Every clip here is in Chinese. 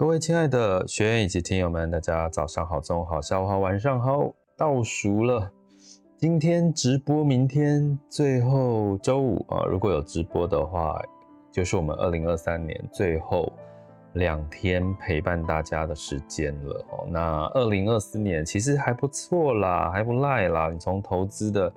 各位亲爱的学员以及听友们，大家早上好、中午好、下午好、晚上好，倒数了，今天直播，明天最后周五啊，如果有直播的话，就是我们二零二三年最后。两天陪伴大家的时间了哦，那二零二四年其实还不错啦，还不赖啦。你从投资的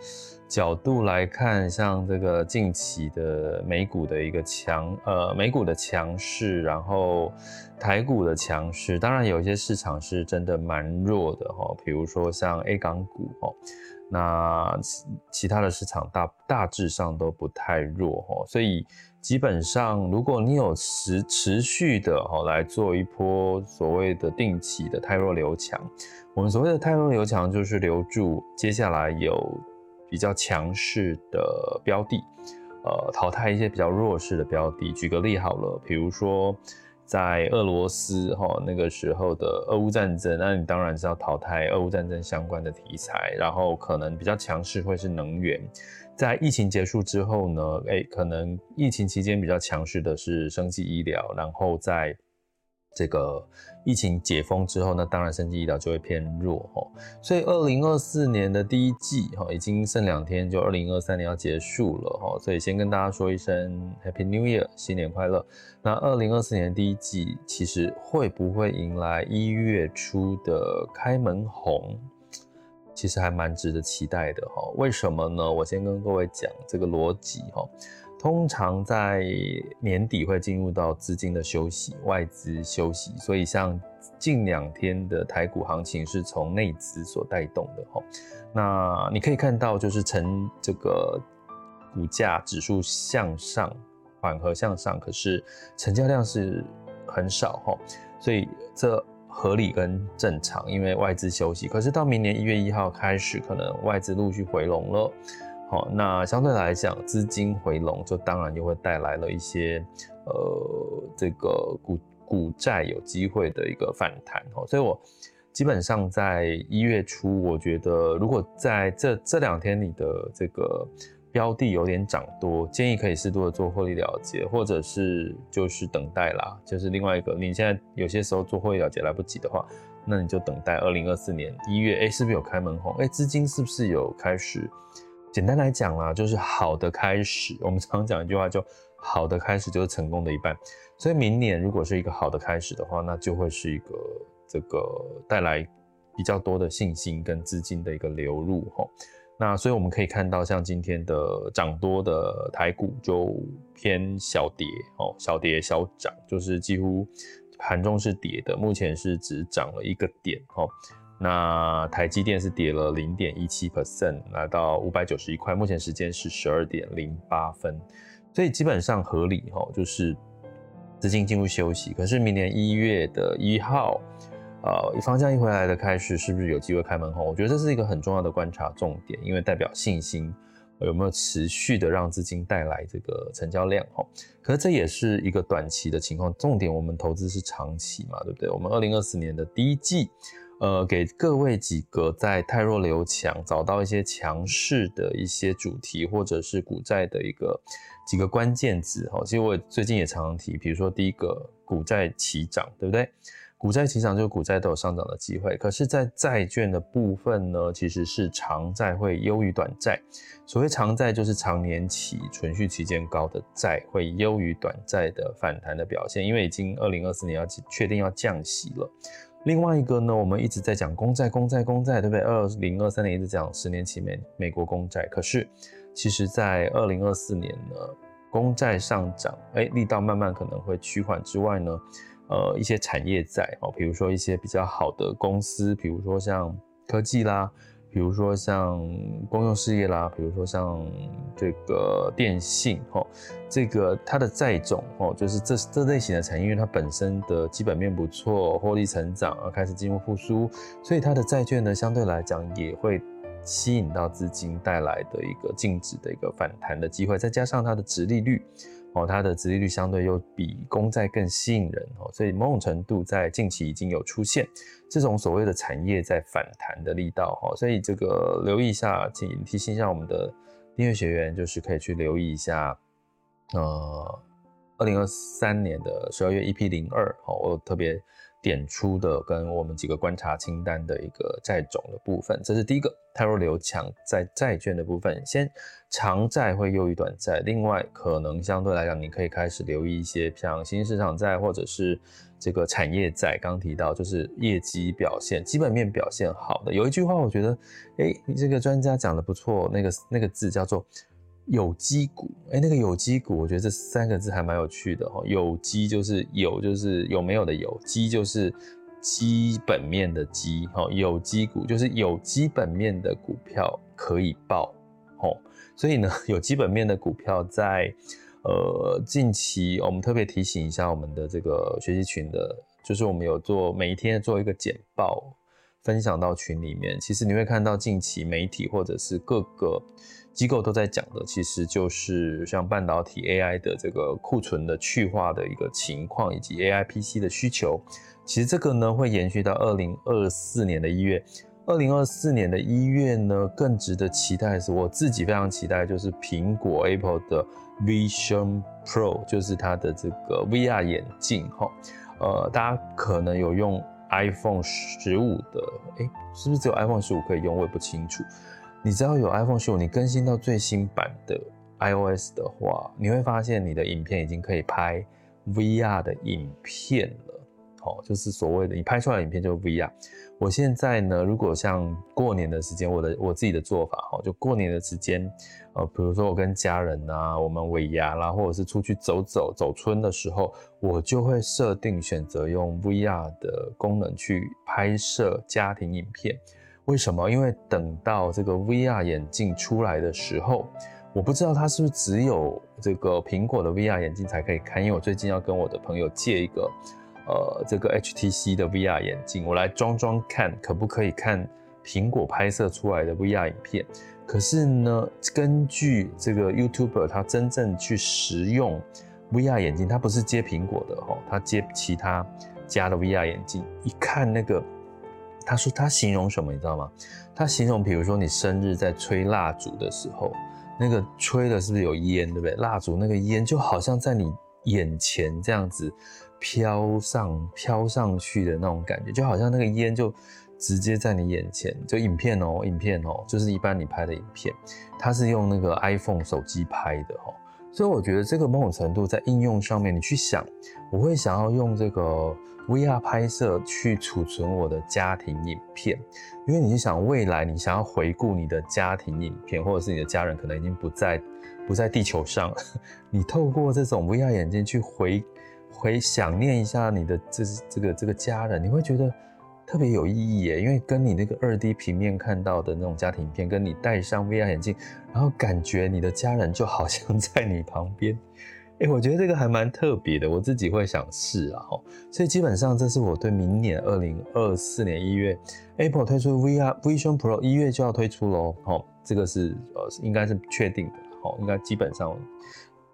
角度来看，像这个近期的美股的一个强，呃，美股的强势，然后台股的强势，当然有一些市场是真的蛮弱的哦，比如说像 A 港股哦，那其他的市场大大致上都不太弱哦，所以。基本上，如果你有持持续的哈来做一波所谓的定期的汰弱留强，我们所谓的汰弱留强就是留住接下来有比较强势的标的，呃，淘汰一些比较弱势的标的。举个例好了，比如说在俄罗斯哈那个时候的俄乌战争，那你当然是要淘汰俄乌战争相关的题材，然后可能比较强势会是能源。在疫情结束之后呢，诶，可能疫情期间比较强势的是生计医疗，然后在这个疫情解封之后，那当然生技医疗就会偏弱哦。所以二零二四年的第一季哈，已经剩两天就二零二三年要结束了哈，所以先跟大家说一声 Happy New Year，新年快乐。那二零二四年第一季其实会不会迎来一月初的开门红？其实还蛮值得期待的哈，为什么呢？我先跟各位讲这个逻辑哈。通常在年底会进入到资金的休息，外资休息，所以像近两天的台股行情是从内资所带动的哈。那你可以看到，就是成这个股价指数向上缓和向上，可是成交量是很少哈，所以这。合理跟正常，因为外资休息。可是到明年一月一号开始，可能外资陆续回笼了。那相对来讲，资金回笼就当然就会带来了一些呃，这个股股债有机会的一个反弹。哦，所以我基本上在一月初，我觉得如果在这这两天你的这个。标的有点涨多，建议可以适度的做获利了结，或者是就是等待啦。就是另外一个，你现在有些时候做获利了结来不及的话，那你就等待二零二四年一月，哎、是不是有开门红？哎、欸，资金是不是有开始？简单来讲啦，就是好的开始。我们常讲一句话，就好的开始就是成功的一半。所以明年如果是一个好的开始的话，那就会是一个这个带来比较多的信心跟资金的一个流入齁。那所以我们可以看到，像今天的涨多的台股就偏小跌哦，小跌小涨，就是几乎盘中是跌的，目前是只涨了一个点哦。那台积电是跌了零点一七 percent，来到五百九十一块，目前时间是十二点零八分，所以基本上合理哦，就是资金进入休息。可是明年一月的一号。呃，方向一回来的开始，是不是有机会开门红？我觉得这是一个很重要的观察重点，因为代表信心有没有持续的让资金带来这个成交量哈。可是这也是一个短期的情况，重点我们投资是长期嘛，对不对？我们二零二四年的第一季，呃，给各位几个在泰弱留强，找到一些强势的一些主题，或者是股债的一个几个关键字哈。其实我最近也常常提，比如说第一个股债齐涨，对不对？股债齐涨，就是股债都有上涨的机会。可是，在债券的部分呢，其实是长债会优于短债。所谓长债，就是长年期存续期间高的债会优于短债的反弹的表现。因为已经二零二四年要确定要降息了。另外一个呢，我们一直在讲公债、公债、公债，对不对？二零二三年一直讲十年期美美国公债。可是，其实在二零二四年呢，公债上涨，哎、力道慢慢可能会趋缓之外呢。呃，一些产业债哦，比如说一些比较好的公司，比如说像科技啦，比如说像公用事业啦，比如说像这个电信哦，这个它的债种哦，就是这这类型的产业，因为它本身的基本面不错，获利成长而开始进入复苏，所以它的债券呢，相对来讲也会吸引到资金带来的一个净值的一个反弹的机会，再加上它的殖利率。哦，它的殖利率相对又比公债更吸引人哦，所以某种程度在近期已经有出现这种所谓的产业在反弹的力道哈，所以这个留意一下，请提醒一下我们的订阅学员，就是可以去留意一下，呃，二零二三年的十二月 EP 零二，哦，我特别。点出的跟我们几个观察清单的一个债种的部分，这是第一个汰弱留强在债券的部分。先长债会优于短债，另外可能相对来讲，你可以开始留意一些像新市场债或者是这个产业债。刚提到就是业绩表现、基本面表现好的。有一句话我觉得，哎，这个专家讲的不错，那个那个字叫做。有机股，哎、那个有机股，我觉得这三个字还蛮有趣的哈。有机就是有，就是有没有的有；机就是基本面的基。哈，有机股就是有基本面的股票可以报。哦，所以呢，有基本面的股票在呃近期，我们特别提醒一下我们的这个学习群的，就是我们有做每一天做一个简报，分享到群里面。其实你会看到近期媒体或者是各个。机构都在讲的，其实就是像半导体 AI 的这个库存的去化的一个情况，以及 AI PC 的需求。其实这个呢会延续到二零二四年的一月。二零二四年的一月呢，更值得期待的是，我自己非常期待，就是苹果 Apple 的 Vision Pro，就是它的这个 VR 眼镜哈。呃，大家可能有用 iPhone 十五的，诶，是不是只有 iPhone 十五可以用？我也不清楚。你只要有 iPhone 十五你更新到最新版的 iOS 的话，你会发现你的影片已经可以拍 VR 的影片了。哦，就是所谓的你拍出来的影片就是 VR。我现在呢，如果像过年的时间，我的我自己的做法，哈，就过年的时间，呃，比如说我跟家人啊，我们尾牙啦，或者是出去走走走春的时候，我就会设定选择用 VR 的功能去拍摄家庭影片。为什么？因为等到这个 VR 眼镜出来的时候，我不知道它是不是只有这个苹果的 VR 眼镜才可以看。因为我最近要跟我的朋友借一个，呃，这个 HTC 的 VR 眼镜，我来装装看，可不可以看苹果拍摄出来的 VR 影片。可是呢，根据这个 YouTuber 他真正去使用 VR 眼镜，他不是接苹果的哈，他接其他家的 VR 眼镜，一看那个。他说他形容什么，你知道吗？他形容，比如说你生日在吹蜡烛的时候，那个吹的是不是有烟，对不对？蜡烛那个烟就好像在你眼前这样子飘上飘上去的那种感觉，就好像那个烟就直接在你眼前。就影片哦，影片哦，就是一般你拍的影片，它是用那个 iPhone 手机拍的哦。所以我觉得这个某种程度在应用上面，你去想，我会想要用这个。VR 拍摄去储存我的家庭影片，因为你是想未来你想要回顾你的家庭影片，或者是你的家人可能已经不在不在地球上，你透过这种 VR 眼镜去回回想念一下你的这这个这个家人，你会觉得特别有意义耶，因为跟你那个二 D 平面看到的那种家庭片，跟你戴上 VR 眼镜，然后感觉你的家人就好像 在你旁边。哎、我觉得这个还蛮特别的，我自己会想试啊，所以基本上这是我对明年二零二四年一月 Apple 推出 VR Vision Pro 一月就要推出喽，哦，这个是呃应该是确定的，哦，应该基本上。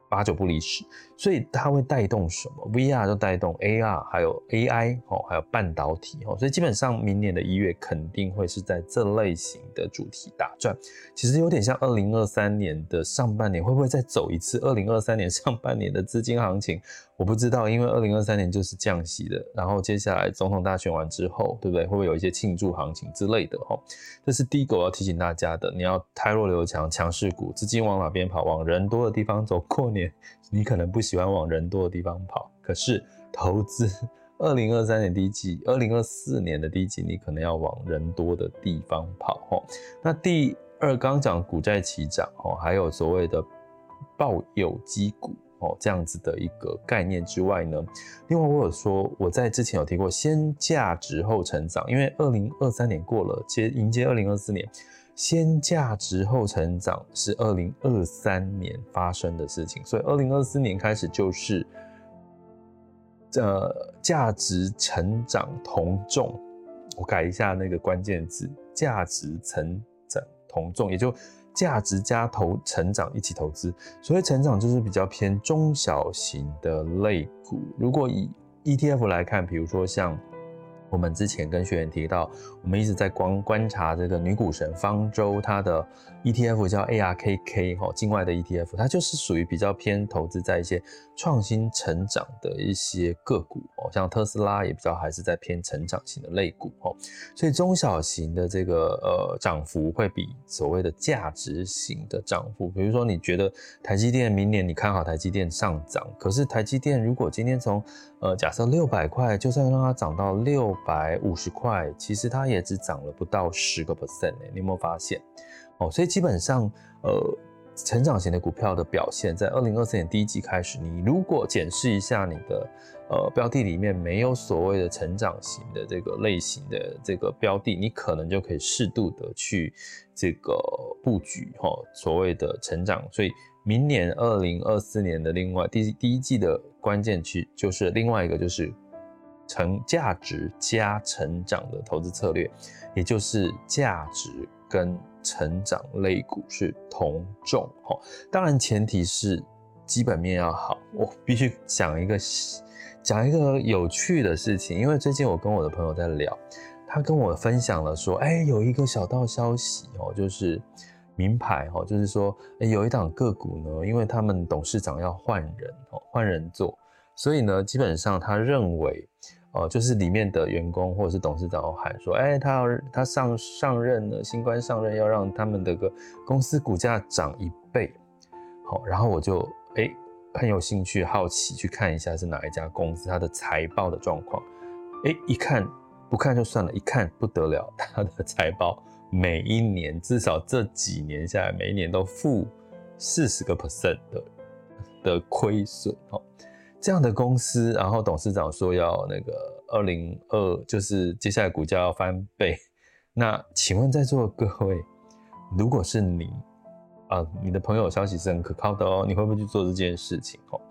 八九不离十，所以它会带动什么？VR 就带动 AR，还有 AI 哦，还有半导体哦，所以基本上明年的一月肯定会是在这类型的主题打转。其实有点像二零二三年的上半年，会不会再走一次二零二三年上半年的资金行情？我不知道，因为二零二三年就是降息的，然后接下来总统大选完之后，对不对？会不会有一些庆祝行情之类的？哦，这是第一个我要提醒大家的，你要汰弱留强，强势股，资金往哪边跑？往人多的地方走。过年你可能不喜欢往人多的地方跑，可是投资二零二三年第一季，二零二四年的第一季，你可能要往人多的地方跑。哈，那第二刚讲股债齐涨，哦，还有所谓的抱有机股。哦，这样子的一个概念之外呢，另外我有说，我在之前有提过，先价值后成长，因为二零二三年过了，接迎接二零二四年，先价值后成长是二零二三年发生的事情，所以二零二四年开始就是，呃，价值成长同重，我改一下那个关键字，价值成长同重，也就。价值加投成长一起投资，所以成长就是比较偏中小型的类股。如果以 ETF 来看，比如说像。我们之前跟学员提到，我们一直在观观察这个女股神方舟，它的 ETF 叫 ARKK 哈，境外的 ETF，它就是属于比较偏投资在一些创新成长的一些个股哦，像特斯拉也比较还是在偏成长型的类股哦，所以中小型的这个呃涨幅会比所谓的价值型的涨幅，比如说你觉得台积电明年你看好台积电上涨，可是台积电如果今天从呃假设六百块，就算让它涨到六。百五十块，其实它也只涨了不到十个 percent 诶，你有没有发现？哦，所以基本上，呃，成长型的股票的表现，在二零二四年第一季开始，你如果检视一下你的呃标的里面没有所谓的成长型的这个类型的这个标的，你可能就可以适度的去这个布局哈、哦，所谓的成长。所以明年二零二四年的另外第第一季的关键区就是另外一个就是。成价值加成长的投资策略，也就是价值跟成长类股是同重哈。当然前提是基本面要好。我必须讲一个讲一个有趣的事情，因为最近我跟我的朋友在聊，他跟我分享了说，哎，有一个小道消息哦，就是名牌哈，就是说，有一档个股呢，因为他们董事长要换人哦，换人做，所以呢，基本上他认为。哦，就是里面的员工或者是董事长喊说，哎、他要他上上任了，新官上任要让他们的个公司股价涨一倍。好，然后我就哎、很有兴趣好奇去看一下是哪一家公司它的财报的状况。哎、一看不看就算了，一看不得了，它的财报每一年至少这几年下来，每一年都负四十个 percent 的的亏损。哦。这样的公司，然后董事长说要那个二零二，就是接下来股价要翻倍。那请问在座各位，如果是你啊，你的朋友消息是很可靠的哦，你会不会去做这件事情？哦，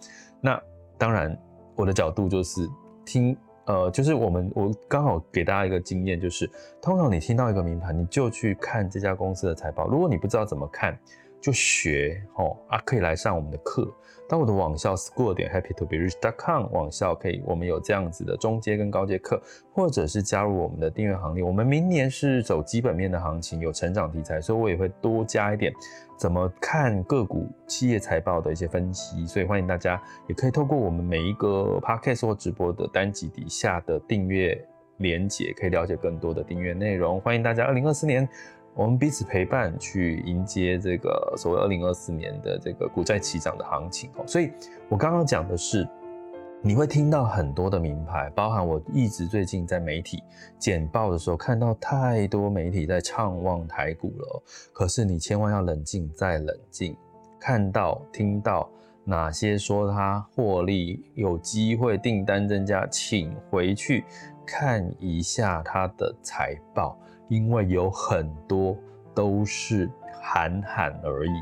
那当然，我的角度就是听，呃，就是我们我刚好给大家一个经验，就是通常你听到一个名牌，你就去看这家公司的财报。如果你不知道怎么看，就学哦啊，可以来上我们的课。到我的网校 school 点 happy to be rich. com 网校可以，我们有这样子的中阶跟高阶课，或者是加入我们的订阅行列。我们明年是走基本面的行情，有成长题材，所以我也会多加一点怎么看个股企业财报的一些分析。所以欢迎大家也可以透过我们每一个 podcast 或直播的单集底下的订阅连结，可以了解更多的订阅内容。欢迎大家，二零二四年。我们彼此陪伴，去迎接这个所谓二零二四年的这个股债齐涨的行情哦。所以我刚刚讲的是，你会听到很多的名牌，包含我一直最近在媒体简报的时候看到太多媒体在畅望台股了。可是你千万要冷静再冷静，看到听到哪些说它获利有机会订单增加，请回去看一下它的财报。因为有很多都是喊喊而已，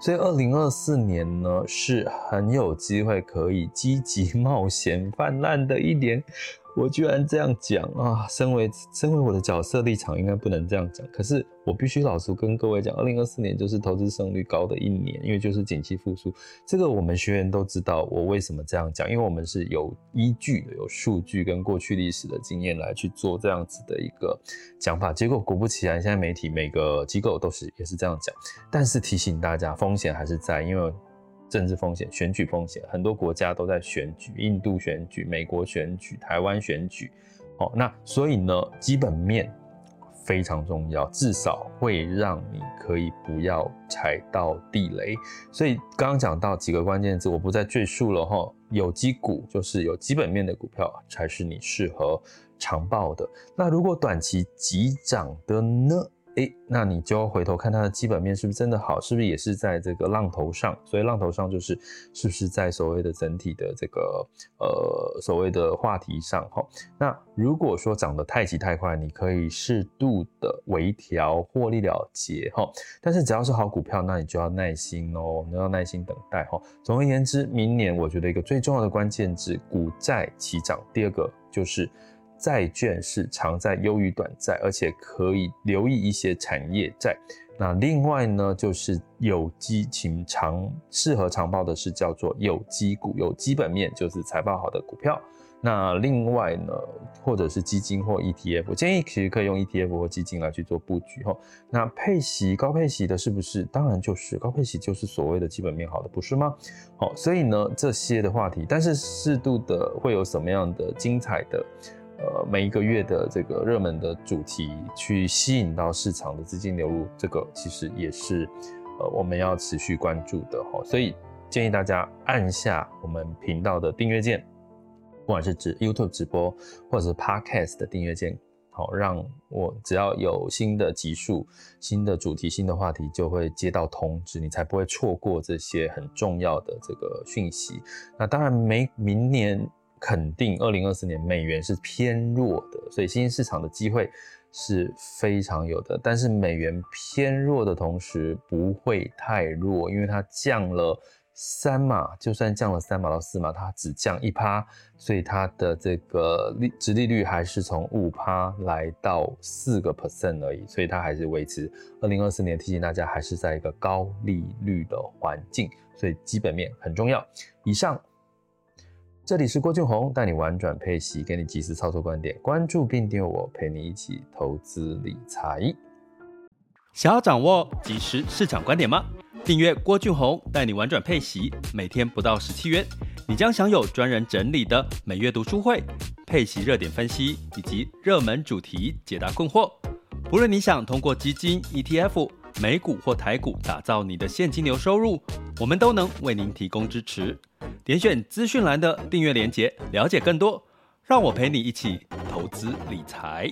所以二零二四年呢是很有机会可以积极冒险泛滥的一年。我居然这样讲啊！身为身为我的角色立场，应该不能这样讲。可是我必须老实跟各位讲，二零二四年就是投资胜率高的一年，因为就是景气复苏。这个我们学员都知道，我为什么这样讲，因为我们是有依据的，有数据跟过去历史的经验来去做这样子的一个讲法。结果果不其然，现在媒体每个机构都是也是这样讲。但是提醒大家，风险还是在，因为。政治风险、选举风险，很多国家都在选举，印度选举、美国选举、台湾选举，哦，那所以呢，基本面非常重要，至少会让你可以不要踩到地雷。所以刚刚讲到几个关键字，我不再赘述了哈。有机股就是有基本面的股票才是你适合长报的。那如果短期急涨的呢？诶，那你就回头看它的基本面是不是真的好，是不是也是在这个浪头上？所以浪头上就是是不是在所谓的整体的这个呃所谓的话题上哈。那如果说涨得太急太快，你可以适度的微调获利了结哈。但是只要是好股票，那你就要耐心哦，你要耐心等待哈。总而言之，明年我觉得一个最重要的关键字，股债齐涨。第二个就是。债券是长债优于短债，而且可以留意一些产业债。那另外呢，就是有基情长适合长报的是叫做有基股，有基本面就是财报好的股票。那另外呢，或者是基金或 ETF，建议其实可以用 ETF 或基金来去做布局哈。那配息高配息的是不是？当然就是高配息就是所谓的基本面好的，不是吗？好，所以呢这些的话题，但是适度的会有什么样的精彩的？呃，每一个月的这个热门的主题，去吸引到市场的资金流入，这个其实也是呃我们要持续关注的哈。所以建议大家按下我们频道的订阅键，不管是指 YouTube 直播或者是 Podcast 的订阅键，好，让我只要有新的集数、新的主题、新的话题，就会接到通知，你才不会错过这些很重要的这个讯息。那当然，每明年。肯定，二零二四年美元是偏弱的，所以新兴市场的机会是非常有的。但是美元偏弱的同时不会太弱，因为它降了三码，就算降了三码到四码，它只降一趴，所以它的这个利殖利率还是从五趴来到四个 percent 而已，所以它还是维持二零二四年提醒大家还是在一个高利率的环境，所以基本面很重要。以上。这里是郭俊宏，带你玩转配息，给你及时操作观点。关注并订阅我，陪你一起投资理财。想要掌握即时市场观点吗？订阅郭俊宏，带你玩转配息，每天不到十七元，你将享有专人整理的每月读书会、配息热点分析以及热门主题解答困惑。不论你想通过基金、ETF、美股或台股打造你的现金流收入，我们都能为您提供支持。点选资讯栏的订阅链接，了解更多。让我陪你一起投资理财。